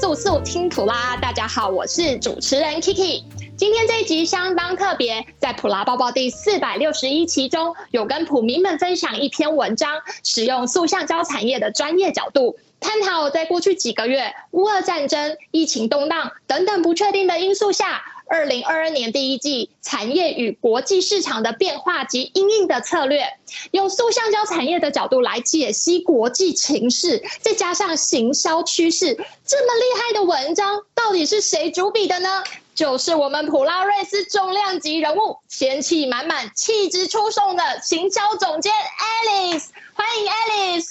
速速听普拉，大家好，我是主持人 Kiki。今天这一集相当特别，在普拉抱报第四百六十一期中，有跟普民们分享一篇文章，使用塑橡胶产业的专业角度，探讨在过去几个月乌俄战争、疫情动荡等等不确定的因素下。二零二二年第一季产业与国际市场的变化及因应的策略，用塑橡胶产业的角度来解析国际情势，再加上行销趋势，这么厉害的文章，到底是谁主笔的呢？就是我们普拉瑞斯重量级人物，仙气满满、气质出众的行销总监 Alice，欢迎 Alice。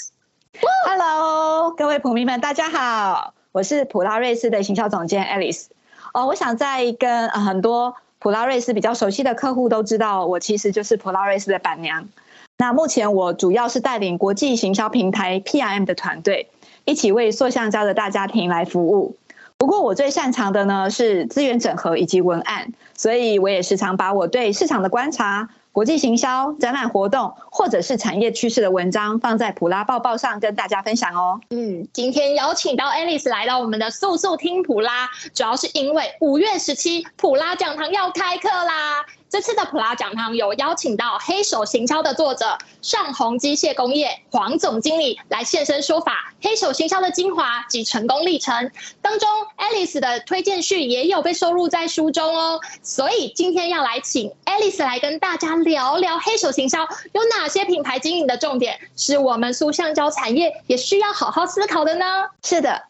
Hello，各位普迷们，大家好，我是普拉瑞斯的行销总监 Alice。哦，我想在跟很多普拉瑞斯比较熟悉的客户都知道，我其实就是普拉瑞斯的板娘。那目前我主要是带领国际行销平台 PIM 的团队，一起为塑橡胶的大家庭来服务。不过我最擅长的呢是资源整合以及文案，所以我也时常把我对市场的观察。国际行销、展览活动，或者是产业趋势的文章，放在普拉抱报上跟大家分享哦。嗯，今天邀请到 Alice 来到我们的速速听普拉，主要是因为五月十七普拉讲堂要开课啦。这次的普拉讲堂有邀请到黑手行销的作者上鸿机械工业黄总经理来现身说法，黑手行销的精华及成功历程当中，Alice 的推荐序也有被收录在书中哦。所以今天要来请 Alice 来跟大家聊聊黑手行销有哪些品牌经营的重点，是我们塑橡胶产业也需要好好思考的呢？是的。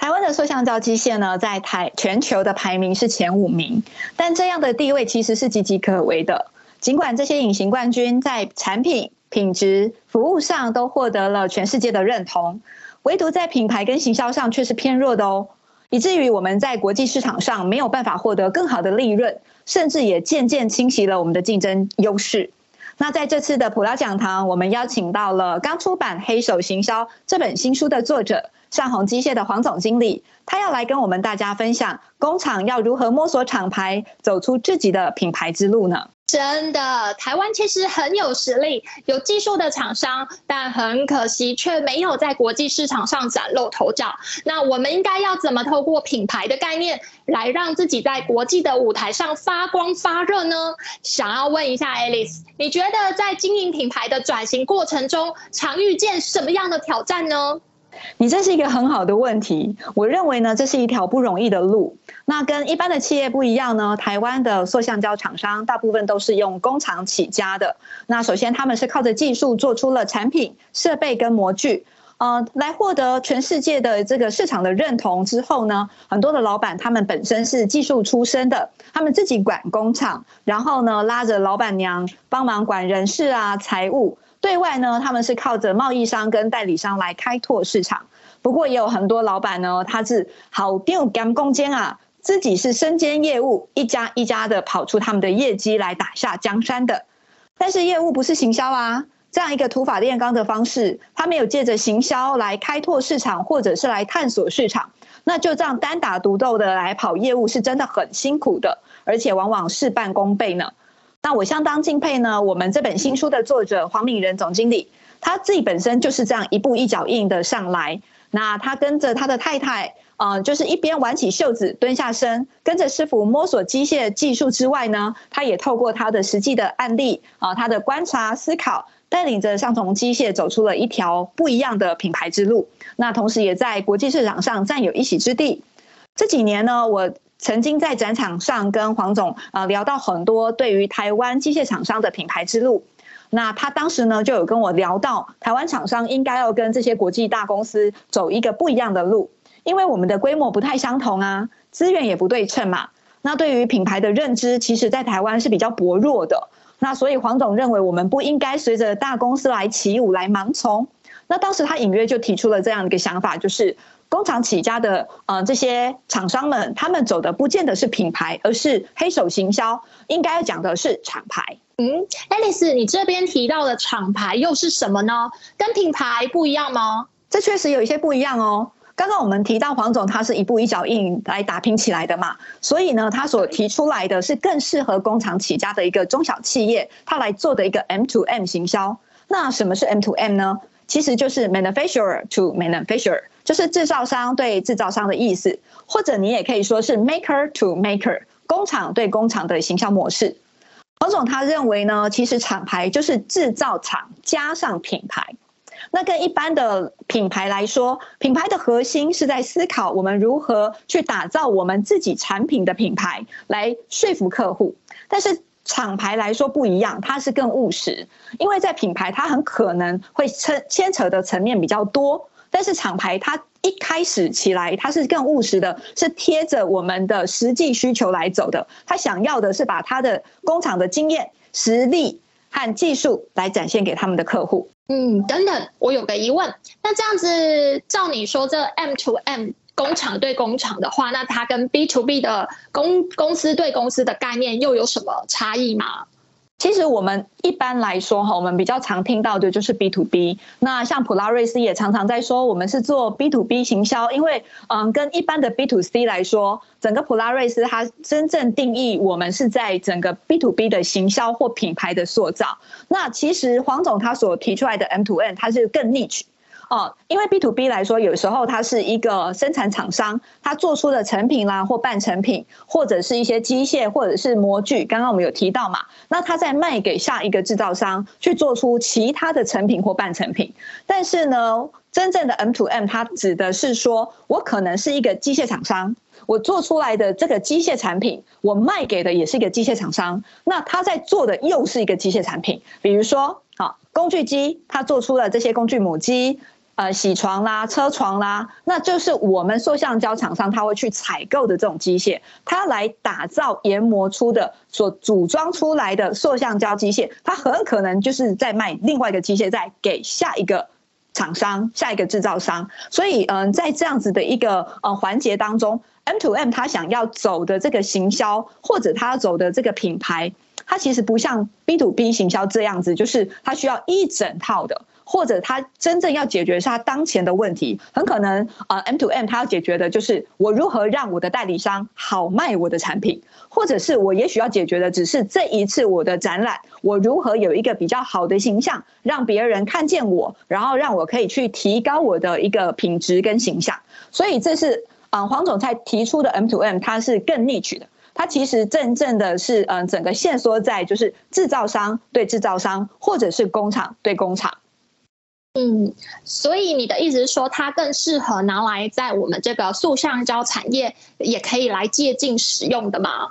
台湾的塑橡胶机械呢，在台全球的排名是前五名，但这样的地位其实是岌岌可危的。尽管这些隐形冠军在产品、品质、服务上都获得了全世界的认同，唯独在品牌跟行销上却是偏弱的哦，以至于我们在国际市场上没有办法获得更好的利润，甚至也渐渐侵袭了我们的竞争优势。那在这次的普拉讲堂，我们邀请到了刚出版《黑手行销》这本新书的作者。上宏机械的黄总经理，他要来跟我们大家分享工厂要如何摸索厂牌，走出自己的品牌之路呢？真的，台湾其实很有实力，有技术的厂商，但很可惜却没有在国际市场上崭露头角。那我们应该要怎么透过品牌的概念，来让自己在国际的舞台上发光发热呢？想要问一下 Alice，你觉得在经营品牌的转型过程中，常遇见什么样的挑战呢？你这是一个很好的问题，我认为呢，这是一条不容易的路。那跟一般的企业不一样呢，台湾的塑橡胶厂商大部分都是用工厂起家的。那首先他们是靠着技术做出了产品、设备跟模具，呃，来获得全世界的这个市场的认同之后呢，很多的老板他们本身是技术出身的，他们自己管工厂，然后呢拉着老板娘帮忙管人事啊、财务。对外呢，他们是靠着贸易商跟代理商来开拓市场。不过也有很多老板呢，他是好丢干攻坚啊，自己是身兼业务，一家一家的跑出他们的业绩来打下江山的。但是业务不是行销啊，这样一个土法炼钢的方式，他没有借着行销来开拓市场，或者是来探索市场，那就这样单打独斗的来跑业务，是真的很辛苦的，而且往往事半功倍呢。那我相当敬佩呢，我们这本新书的作者黄敏仁总经理，他自己本身就是这样一步一脚印的上来。那他跟着他的太太，呃，就是一边挽起袖子蹲下身，跟着师傅摸索机械技术之外呢，他也透过他的实际的案例啊，他的观察思考，带领着上从机械走出了一条不一样的品牌之路。那同时也在国际市场上占有一席之地。这几年呢，我。曾经在展场上跟黄总呃聊到很多对于台湾机械厂商的品牌之路，那他当时呢就有跟我聊到台湾厂商应该要跟这些国际大公司走一个不一样的路，因为我们的规模不太相同啊，资源也不对称嘛。那对于品牌的认知，其实在台湾是比较薄弱的。那所以黄总认为我们不应该随着大公司来起舞来盲从。那当时他隐约就提出了这样一个想法，就是。工厂起家的呃这些厂商们，他们走的不见得是品牌，而是黑手行销，应该讲的是厂牌。嗯，Alice，你这边提到的厂牌又是什么呢？跟品牌不一样吗？这确实有一些不一样哦。刚刚我们提到黄总他是一步一脚印来打拼起来的嘛，所以呢，他所提出来的是更适合工厂起家的一个中小企业，他来做的一个 M to M 行销。那什么是 M to M 呢？其实就是 manufacturer to manufacturer，就是制造商对制造商的意思，或者你也可以说是 maker to maker，工厂对工厂的行销模式。黄总他认为呢，其实厂牌就是制造厂加上品牌。那跟一般的品牌来说，品牌的核心是在思考我们如何去打造我们自己产品的品牌，来说服客户。但是厂牌来说不一样，它是更务实，因为在品牌它很可能会牵牵扯的层面比较多，但是厂牌它一开始起来，它是更务实的，是贴着我们的实际需求来走的。他想要的是把他的工厂的经验、实力和技术来展现给他们的客户。嗯，等等，我有个疑问。那这样子，照你说，这 M to M 工厂对工厂的话，那它跟 B to B 的公公司对公司的概念又有什么差异吗？其实我们一般来说哈，我们比较常听到的就是 B to B。那像普拉瑞斯也常常在说，我们是做 B to B 行销，因为嗯，跟一般的 B to C 来说，整个普拉瑞斯它真正定义我们是在整个 B to B 的行销或品牌的塑造。那其实黄总他所提出来的 M to N，它是更 niche。哦，因为 B to B 来说，有时候它是一个生产厂商，他做出的成品啦，或半成品，或者是一些机械，或者是模具。刚刚我们有提到嘛，那他在卖给下一个制造商去做出其他的成品或半成品。但是呢，真正的 M to M，它指的是说我可能是一个机械厂商，我做出来的这个机械产品，我卖给的也是一个机械厂商，那他在做的又是一个机械产品。比如说，啊，工具机，他做出了这些工具母机。呃，铣床啦，车床啦，那就是我们塑橡胶厂商他会去采购的这种机械，他来打造研磨出的所组装出来的塑橡胶机械，他很可能就是在卖另外一个机械，在给下一个厂商、下一个制造商。所以，嗯，在这样子的一个呃环节当中，M to M 他想要走的这个行销，或者他走的这个品牌，它其实不像 B to B 行销这样子，就是它需要一整套的。或者他真正要解决是他当前的问题，很可能啊，M to M 他要解决的就是我如何让我的代理商好卖我的产品，或者是我也许要解决的只是这一次我的展览，我如何有一个比较好的形象，让别人看见我，然后让我可以去提高我的一个品质跟形象。所以这是啊，黄总裁提出的 M to M，它是更 niche 的，它其实真正的是嗯，整个线缩在就是制造商对制造商，或者是工厂对工厂。嗯，所以你的意思是说，它更适合拿来在我们这个塑橡胶产业，也可以来借镜使用的吗？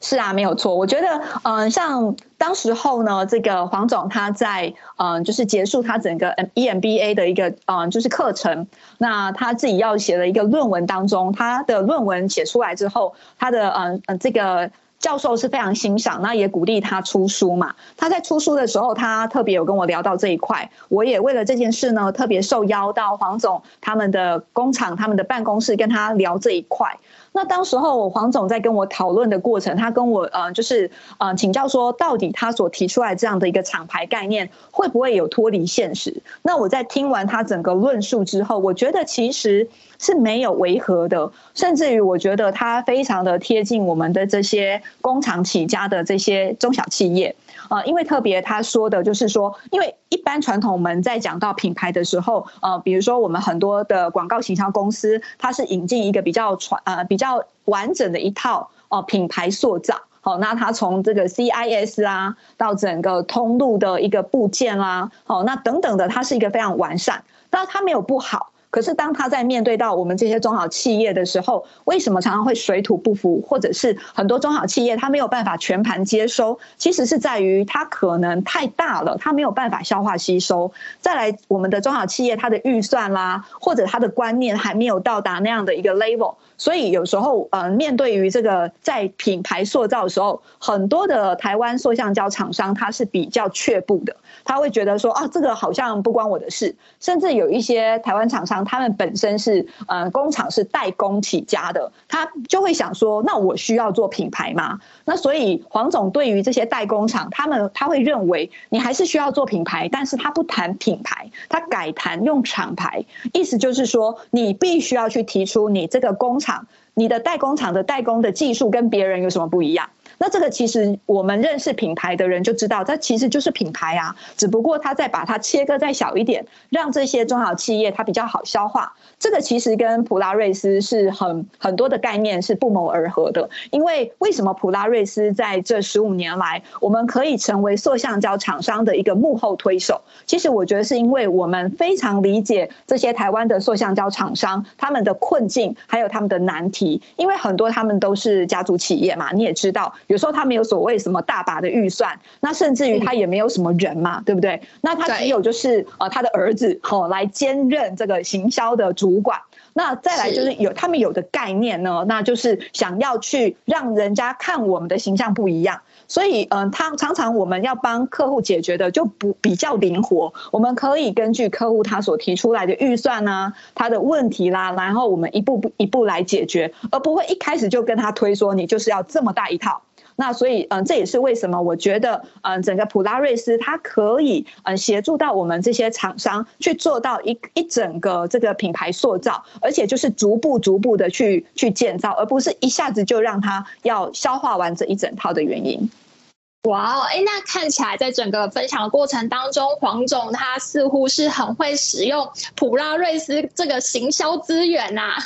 是啊，没有错。我觉得，嗯、像当时候呢，这个黄总他在，嗯、就是结束他整个 EMBA 的一个，嗯、就是课程，那他自己要写的一个论文当中，他的论文写出来之后，他的，嗯、呃，这个。教授是非常欣赏，那也鼓励他出书嘛。他在出书的时候，他特别有跟我聊到这一块。我也为了这件事呢，特别受邀到黄总他们的工厂、他们的办公室跟他聊这一块。那当时候黄总在跟我讨论的过程，他跟我呃就是呃请教说，到底他所提出来这样的一个厂牌概念会不会有脱离现实？那我在听完他整个论述之后，我觉得其实。是没有违和的，甚至于我觉得它非常的贴近我们的这些工厂起家的这些中小企业啊，因为特别他说的就是说，因为一般传统我们在讲到品牌的时候，呃，比如说我们很多的广告行销公司，它是引进一个比较传呃比较完整的一套哦品牌塑造，好，那它从这个 CIS 啊到整个通路的一个部件啦，好，那等等的，它是一个非常完善，那它没有不好。可是，当他在面对到我们这些中小企业的时候，为什么常常会水土不服，或者是很多中小企业他没有办法全盘接收？其实是在于他可能太大了，他没有办法消化吸收。再来，我们的中小企业它的预算啦，或者它的观念还没有到达那样的一个 level。所以有时候，呃，面对于这个在品牌塑造的时候，很多的台湾塑橡胶厂商他是比较却步的，他会觉得说啊，这个好像不关我的事。甚至有一些台湾厂商，他们本身是呃工厂是代工起家的，他就会想说，那我需要做品牌吗？那所以黄总对于这些代工厂，他们他会认为你还是需要做品牌，但是他不谈品牌，他改谈用厂牌，意思就是说，你必须要去提出你这个工厂。你的代工厂的代工的技术跟别人有什么不一样？那这个其实我们认识品牌的人就知道，它其实就是品牌啊，只不过它再把它切割再小一点，让这些中小企业它比较好消化。这个其实跟普拉瑞斯是很很多的概念是不谋而合的。因为为什么普拉瑞斯在这十五年来，我们可以成为塑橡胶厂商的一个幕后推手？其实我觉得是因为我们非常理解这些台湾的塑橡胶厂商他们的困境，还有他们的难题。因为很多他们都是家族企业嘛，你也知道，有时候他没有所谓什么大把的预算，那甚至于他也没有什么人嘛，对不对？那他只有就是呃他的儿子吼来兼任这个行销的主管。那再来就是有他们有的概念呢，那就是想要去让人家看我们的形象不一样。所以，嗯，他常常我们要帮客户解决的就不比较灵活，我们可以根据客户他所提出来的预算啊，他的问题啦，然后我们一步一步来解决，而不会一开始就跟他推说你就是要这么大一套。那所以，嗯，这也是为什么我觉得，嗯，整个普拉瑞斯它可以，嗯，协助到我们这些厂商去做到一一整个这个品牌塑造，而且就是逐步逐步的去去建造，而不是一下子就让它要消化完这一整套的原因。哇哦，哎，那看起来在整个分享的过程当中，黄总他似乎是很会使用普拉瑞斯这个行销资源呐、啊。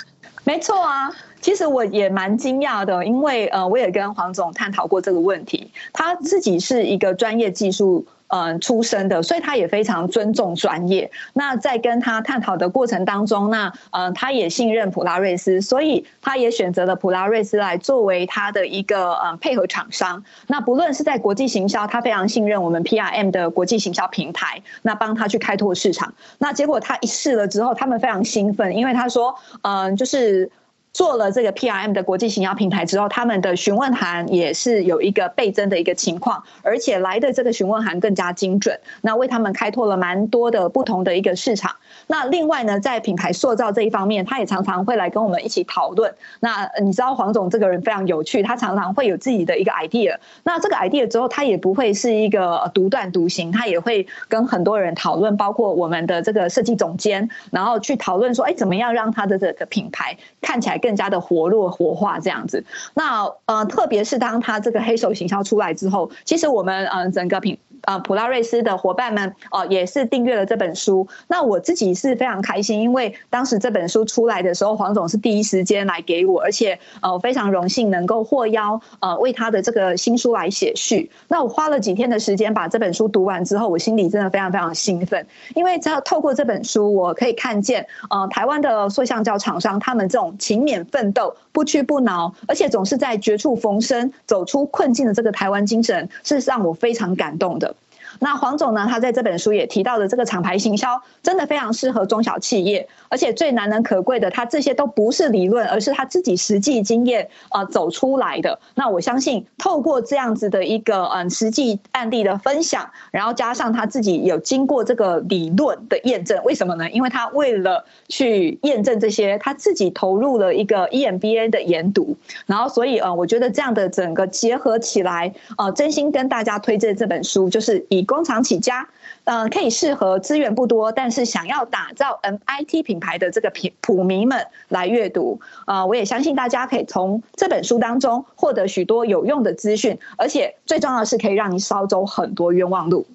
没错啊。其实我也蛮惊讶的，因为呃，我也跟黄总探讨过这个问题。他自己是一个专业技术嗯出身的，所以他也非常尊重专业。那在跟他探讨的过程当中，那呃，他也信任普拉瑞斯，所以他也选择了普拉瑞斯来作为他的一个嗯配合厂商。那不论是在国际行销，他非常信任我们 PRM 的国际行销平台，那帮他去开拓市场。那结果他一试了之后，他们非常兴奋，因为他说，嗯、就是。做了这个 PRM 的国际行销平台之后，他们的询问函也是有一个倍增的一个情况，而且来的这个询问函更加精准，那为他们开拓了蛮多的不同的一个市场。那另外呢，在品牌塑造这一方面，他也常常会来跟我们一起讨论。那你知道黄总这个人非常有趣，他常常会有自己的一个 idea。那这个 idea 之后，他也不会是一个独断独行，他也会跟很多人讨论，包括我们的这个设计总监，然后去讨论说，哎，怎么样让他的这个品牌看起来更加的活络活化这样子，那呃，特别是当他这个黑手行销出来之后，其实我们呃整个品。呃，普拉瑞斯的伙伴们哦、也是订阅了这本书。那我自己是非常开心，因为当时这本书出来的时候，黄总是第一时间来给我，而且呃，非常荣幸能够获邀呃，为他的这个新书来写序。那我花了几天的时间把这本书读完之后，我心里真的非常非常兴奋，因为只要透过这本书，我可以看见呃，台湾的塑橡胶厂商他们这种勤勉奋斗、不屈不挠，而且总是在绝处逢生、走出困境的这个台湾精神，是让我非常感动的。那黄总呢？他在这本书也提到的这个厂牌行销，真的非常适合中小企业，而且最难能可贵的，他这些都不是理论，而是他自己实际经验呃走出来的。那我相信，透过这样子的一个嗯实际案例的分享，然后加上他自己有经过这个理论的验证，为什么呢？因为他为了去验证这些，他自己投入了一个 EMBA 的研读，然后所以呃，我觉得这样的整个结合起来，呃，真心跟大家推荐这本书，就是以。工厂起家，嗯、可以适合资源不多，但是想要打造 MIT 品牌的这个品普迷们来阅读。啊、我也相信大家可以从这本书当中获得许多有用的资讯，而且最重要的是可以让你少走很多冤枉路。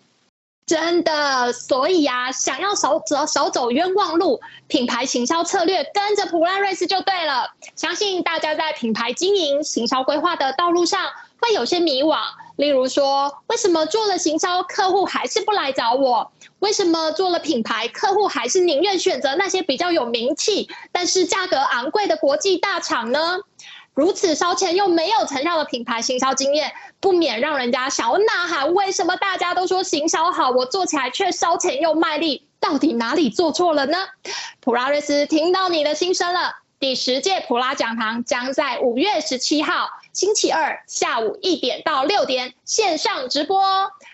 真的，所以、啊，想要少走少走冤枉路，品牌行销策略跟着普拉瑞斯就对了。相信大家在品牌经营、行销规划的道路上会有些迷惘。例如说，为什么做了行销，客户还是不来找我？为什么做了品牌，客户还是宁愿选择那些比较有名气，但是价格昂贵的国际大厂呢？如此烧钱又没有成效的品牌行销经验，不免让人家想要呐喊：为什么大家都说行销好，我做起来却烧钱又卖力？到底哪里做错了呢？普拉瑞斯听到你的心声了。第十届普拉讲堂将在五月十七号星期二下午一点到六点线上直播。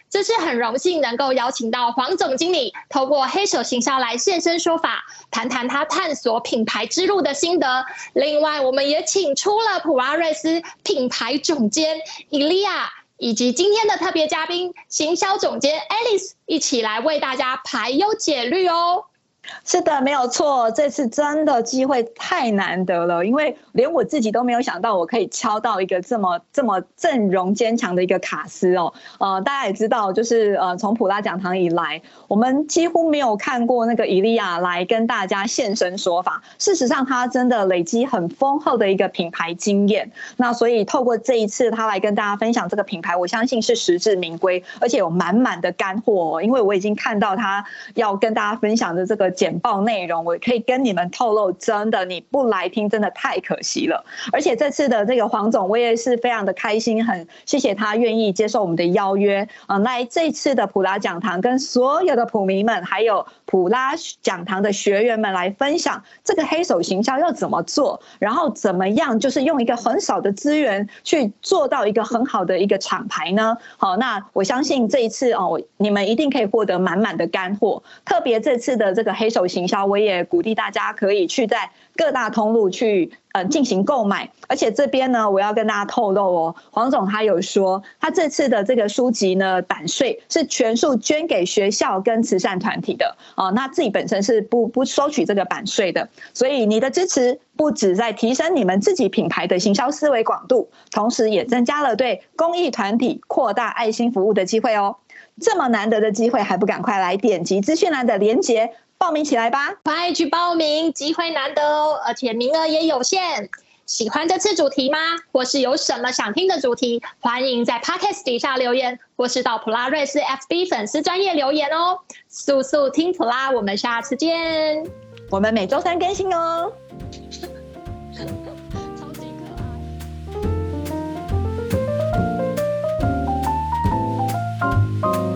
这次很荣幸能够邀请到黄总经理，透过黑手行销来现身说法，谈谈他探索品牌之路的心得。另外，我们也请出了普拉瑞斯品牌总监伊利亚，以及今天的特别嘉宾行销总监 Alice，一起来为大家排忧解虑哦。是的，没有错。这次真的机会太难得了，因为连我自己都没有想到，我可以敲到一个这么这么阵容坚强的一个卡司哦。呃，大家也知道，就是呃，从普拉讲堂以来，我们几乎没有看过那个伊利亚来跟大家现身说法。事实上，他真的累积很丰厚的一个品牌经验。那所以透过这一次他来跟大家分享这个品牌，我相信是实至名归，而且有满满的干货。因为我已经看到他要跟大家分享的这个。简报内容，我可以跟你们透露，真的你不来听，真的太可惜了。而且这次的这个黄总，我也是非常的开心，很谢谢他愿意接受我们的邀约啊，来这次的普拉讲堂，跟所有的普迷们，还有普拉讲堂的学员们来分享这个黑手行销要怎么做，然后怎么样，就是用一个很少的资源去做到一个很好的一个厂牌呢？好，那我相信这一次哦，你们一定可以获得满满的干货，特别这次的这个黑。黑手行销，我也鼓励大家可以去在各大通路去呃进行购买，而且这边呢，我要跟大家透露哦，黄总他有说，他这次的这个书籍呢，版税是全数捐给学校跟慈善团体的啊，那自己本身是不不收取这个版税的，所以你的支持不止在提升你们自己品牌的行销思维广度，同时也增加了对公益团体扩大爱心服务的机会哦。这么难得的机会，还不赶快来点击资讯栏的链接。报名起来吧。快去报名机会难得哦而且名额也有限。喜欢这次主题吗？或是有什么想听的主题？欢迎在 podcast 底下留言或是到普拉瑞斯 fb 粉丝专业留言哦。速速听普拉我们下次见。我们每周三更新哦。